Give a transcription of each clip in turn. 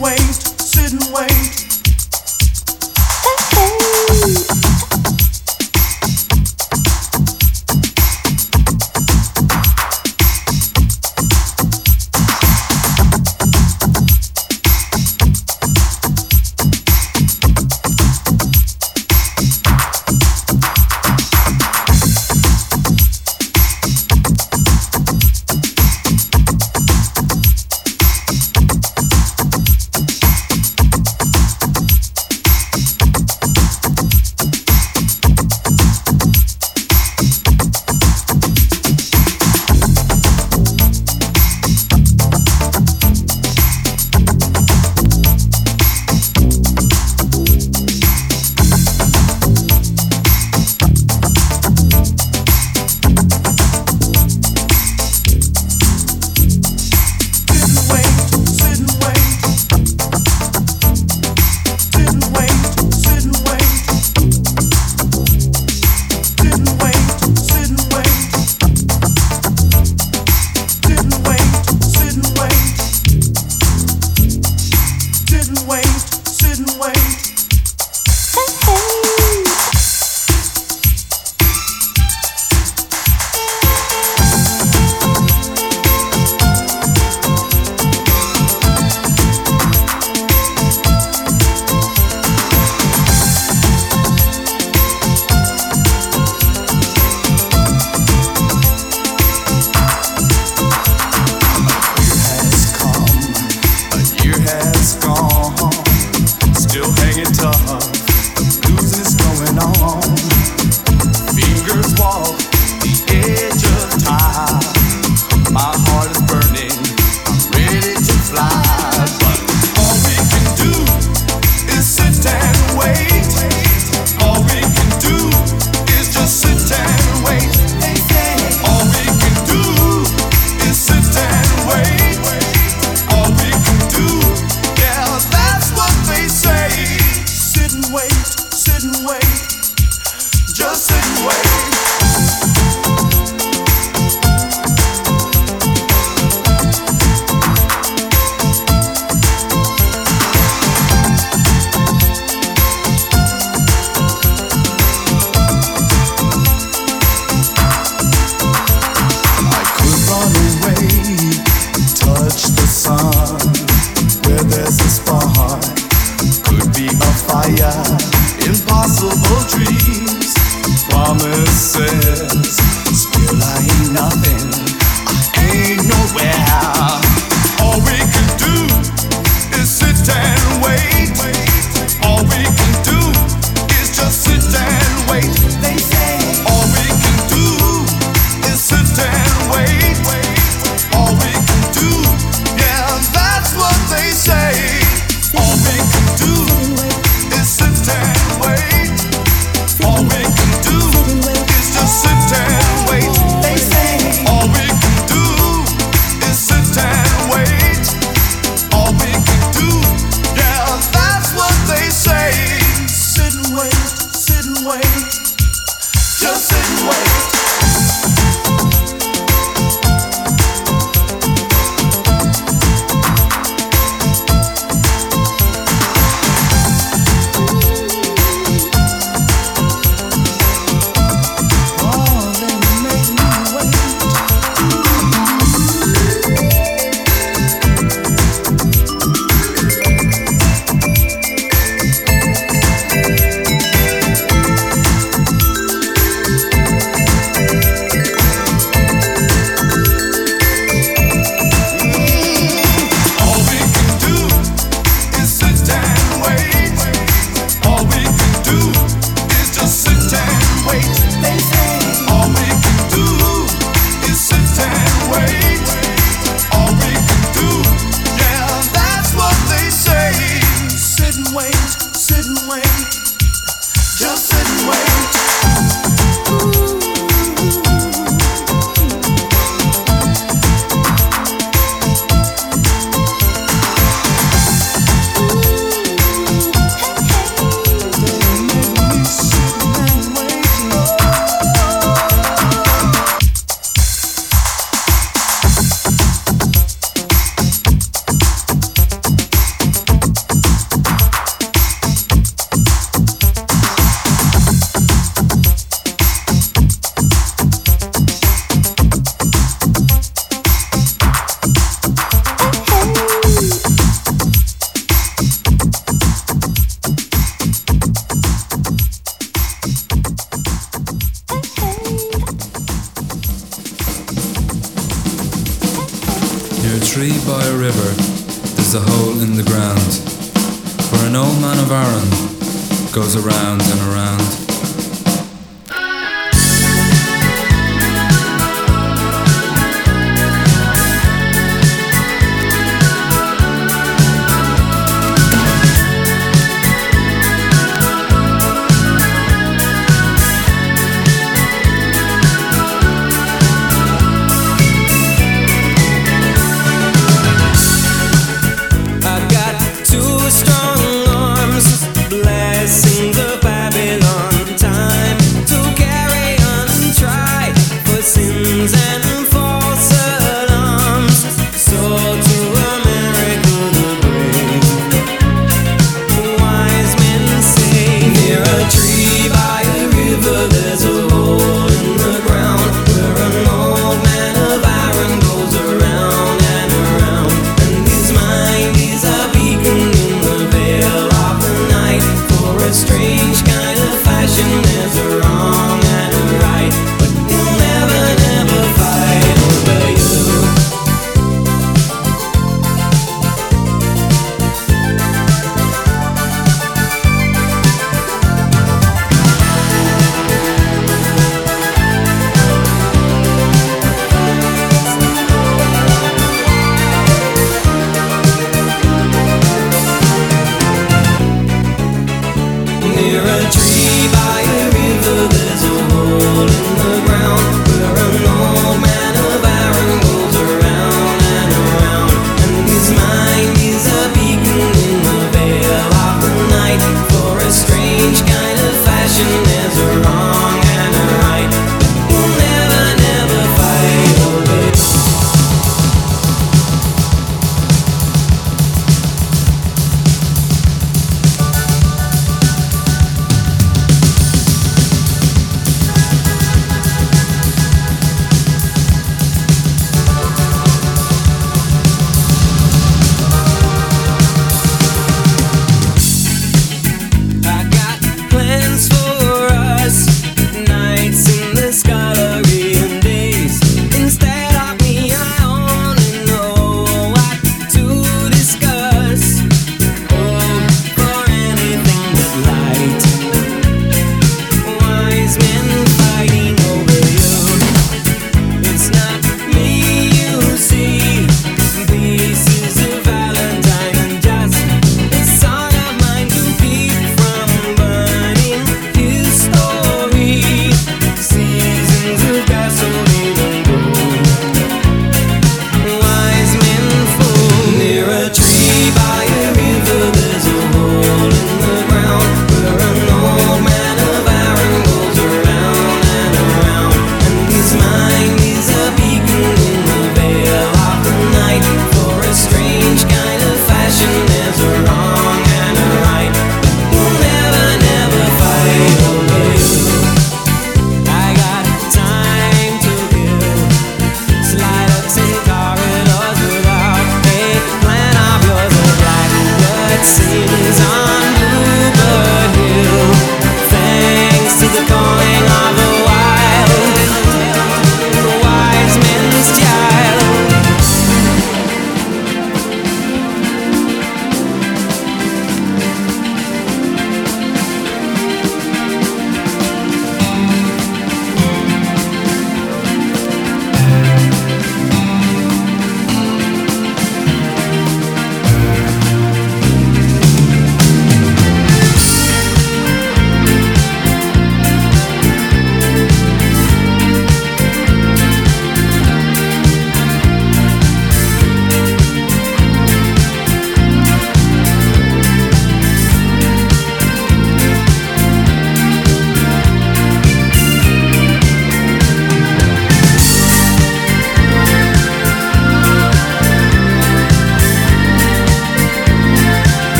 waste, sit and waste.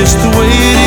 Just the way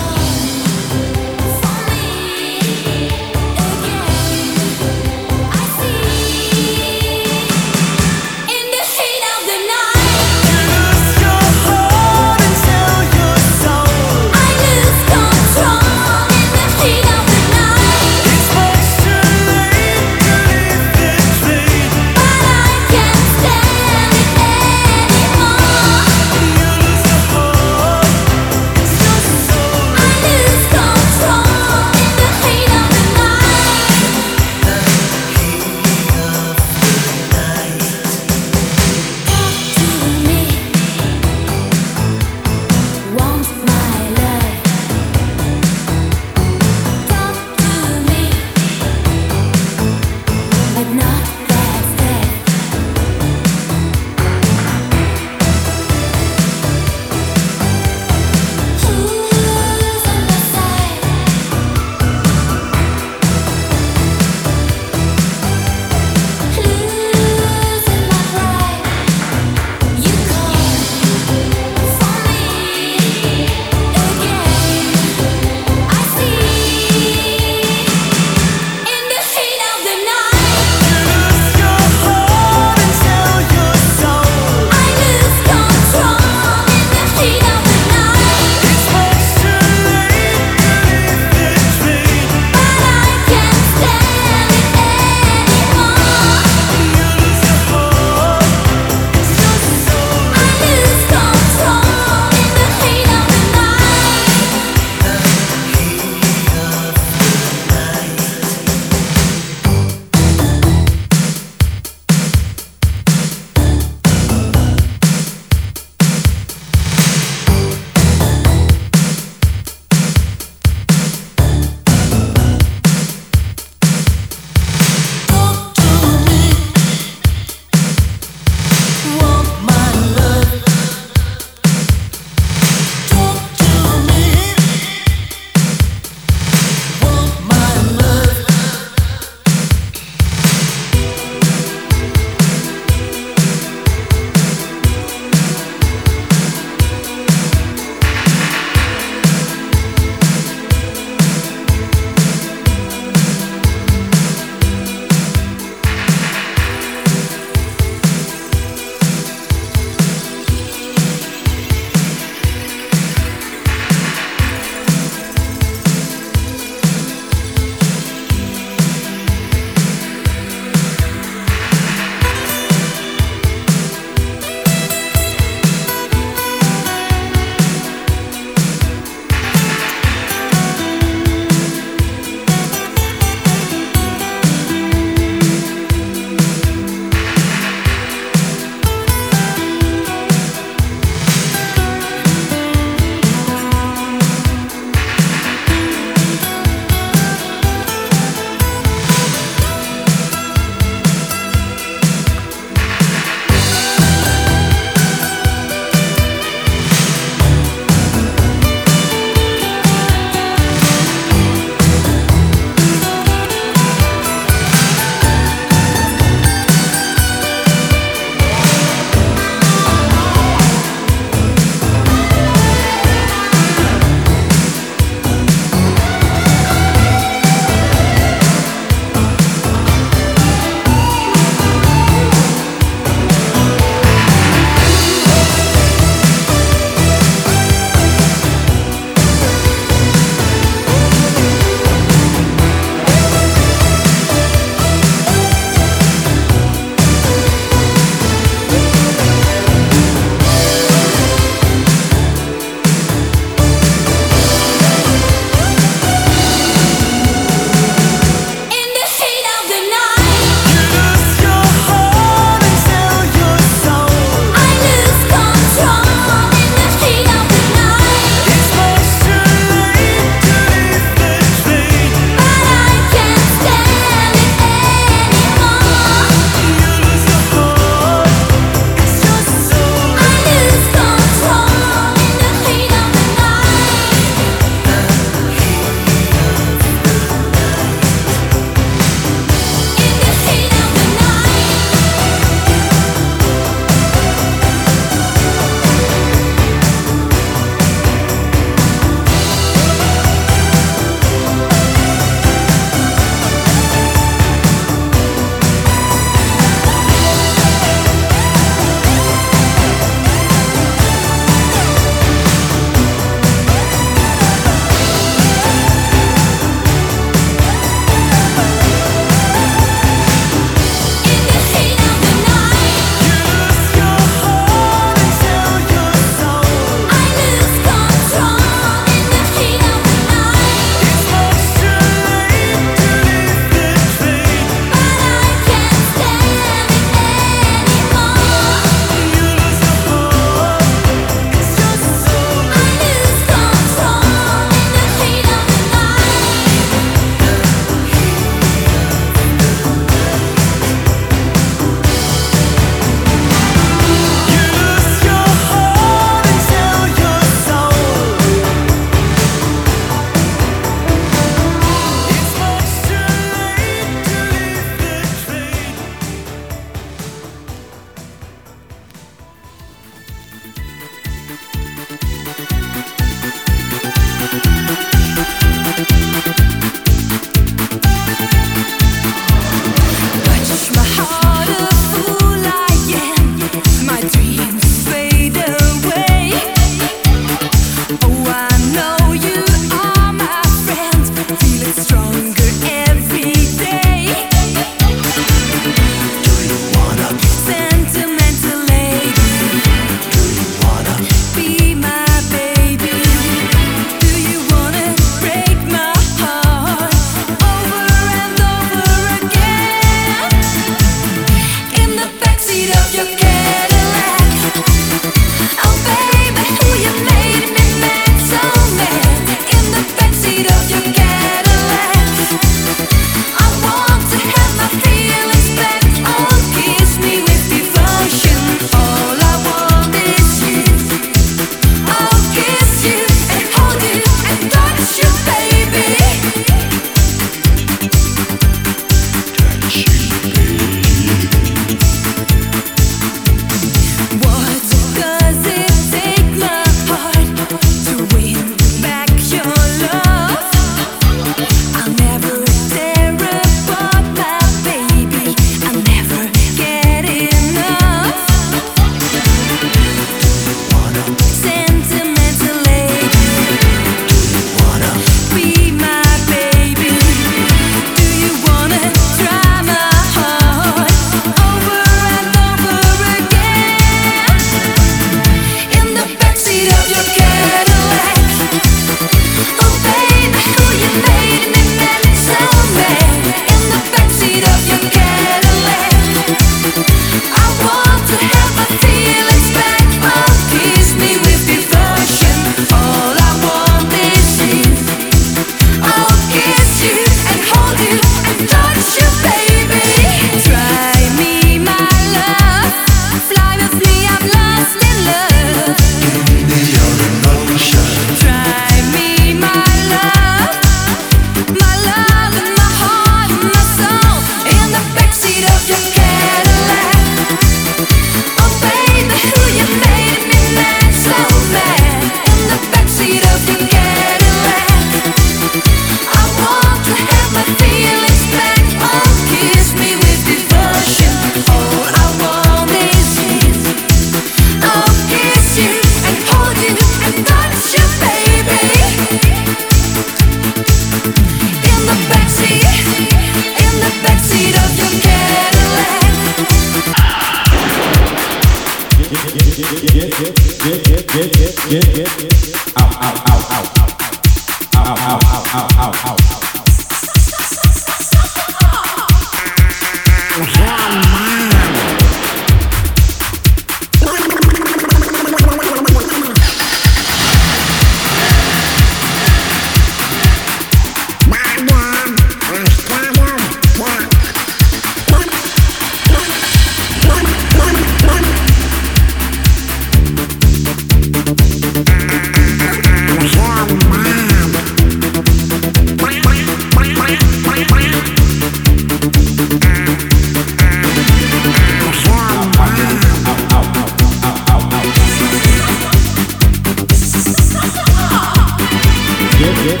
get,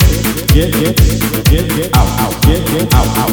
get, get, get out, out, get, get out, out.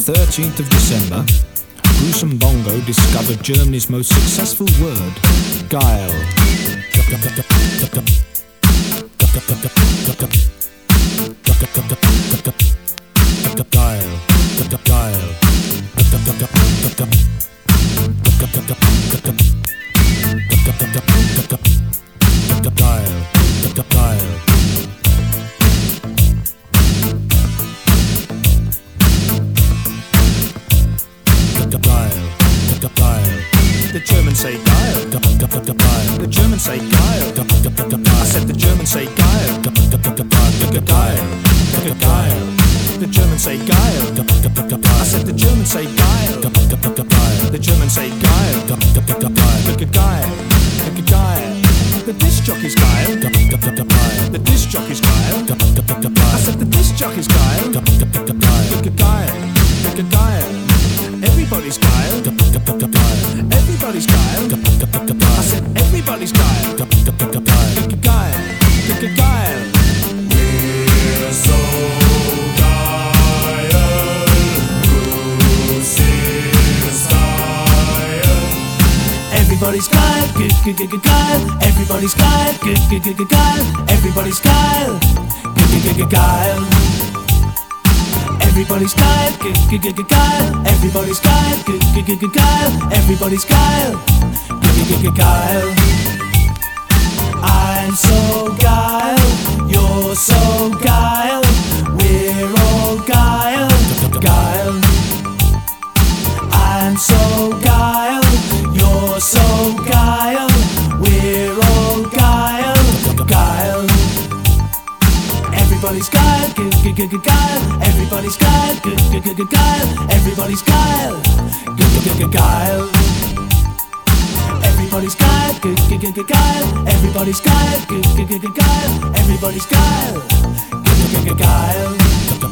13th of December, Bruce & Bongo discovered Germany's most successful word, geil. The disc jockey's geil. The disc jockey's geil. I said the disc jockey's geil. Geil. Geil. Everybody's geil. Everybody's geil. I said everybody's geil. Geil. Geil. Everybody's geil, good, good, good, good. Everybody's geil, good, good, good, good, geil. Everybody's geil, good, good, good, good, geil. Everybody's geil, good, good, good, good, geil. Everybody's geil, good, good, good, good, geil. Everybody's good, geil. I'm so geil, you're so geil. Everybody's geil, good, good, good, geil. Everybody's geil, good, good, good, geil. Everybody's geil, good, good, good, geil. Everybody's geil, good, good, good, geil. Everybody's geil, good, good, good, good,